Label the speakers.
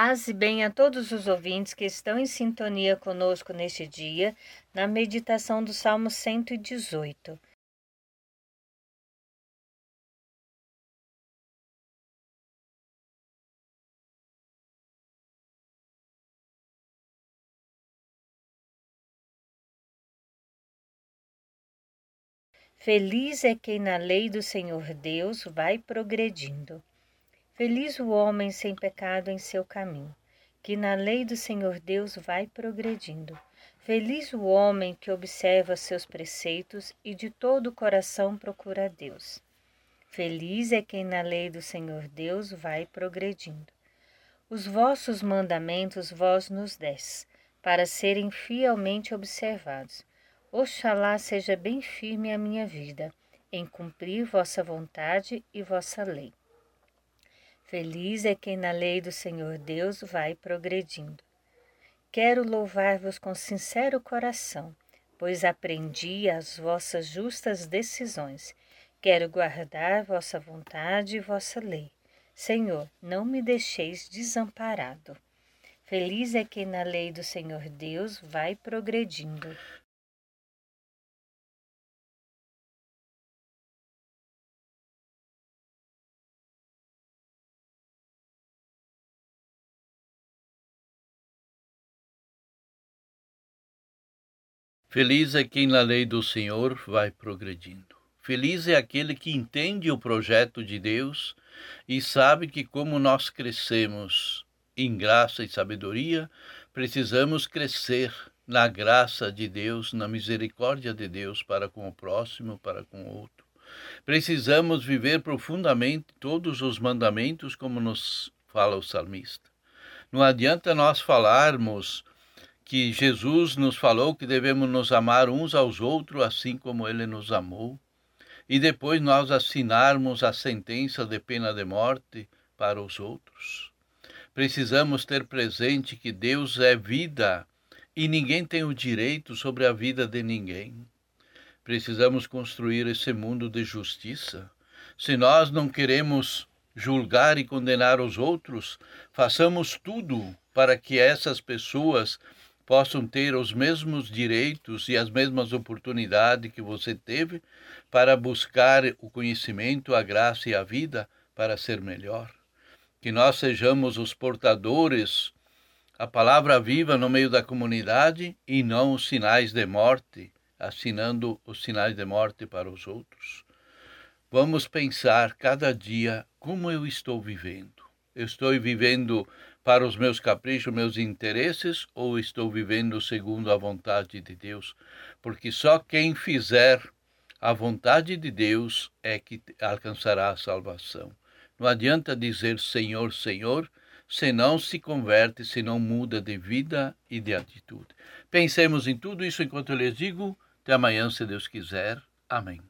Speaker 1: Paz e bem a todos os ouvintes que estão em sintonia conosco neste dia, na meditação do Salmo 118. Feliz é quem na lei do Senhor Deus vai progredindo. Feliz o homem sem pecado em seu caminho, que na lei do Senhor Deus vai progredindo. Feliz o homem que observa seus preceitos e de todo o coração procura Deus. Feliz é quem na lei do Senhor Deus vai progredindo. Os vossos mandamentos vós nos des, para serem fielmente observados. Oxalá seja bem firme a minha vida, em cumprir vossa vontade e vossa lei. Feliz é quem na lei do Senhor Deus vai progredindo. Quero louvar-vos com sincero coração, pois aprendi as vossas justas decisões. Quero guardar vossa vontade e vossa lei. Senhor, não me deixeis desamparado. Feliz é quem na lei do Senhor Deus vai progredindo.
Speaker 2: Feliz é quem na lei do Senhor vai progredindo. Feliz é aquele que entende o projeto de Deus e sabe que, como nós crescemos em graça e sabedoria, precisamos crescer na graça de Deus, na misericórdia de Deus para com o próximo, para com o outro. Precisamos viver profundamente todos os mandamentos, como nos fala o salmista. Não adianta nós falarmos que Jesus nos falou que devemos nos amar uns aos outros assim como ele nos amou, e depois nós assinarmos a sentença de pena de morte para os outros. Precisamos ter presente que Deus é vida e ninguém tem o direito sobre a vida de ninguém. Precisamos construir esse mundo de justiça. Se nós não queremos julgar e condenar os outros, façamos tudo para que essas pessoas possam ter os mesmos direitos e as mesmas oportunidades que você teve para buscar o conhecimento, a graça e a vida para ser melhor. Que nós sejamos os portadores, a palavra viva no meio da comunidade e não os sinais de morte, assinando os sinais de morte para os outros. Vamos pensar cada dia como eu estou vivendo. Estou vivendo para os meus caprichos, meus interesses, ou estou vivendo segundo a vontade de Deus? Porque só quem fizer a vontade de Deus é que alcançará a salvação. Não adianta dizer Senhor, Senhor, se não se converte, se não muda de vida e de atitude. Pensemos em tudo isso enquanto eu lhes digo. Até amanhã, se Deus quiser. Amém.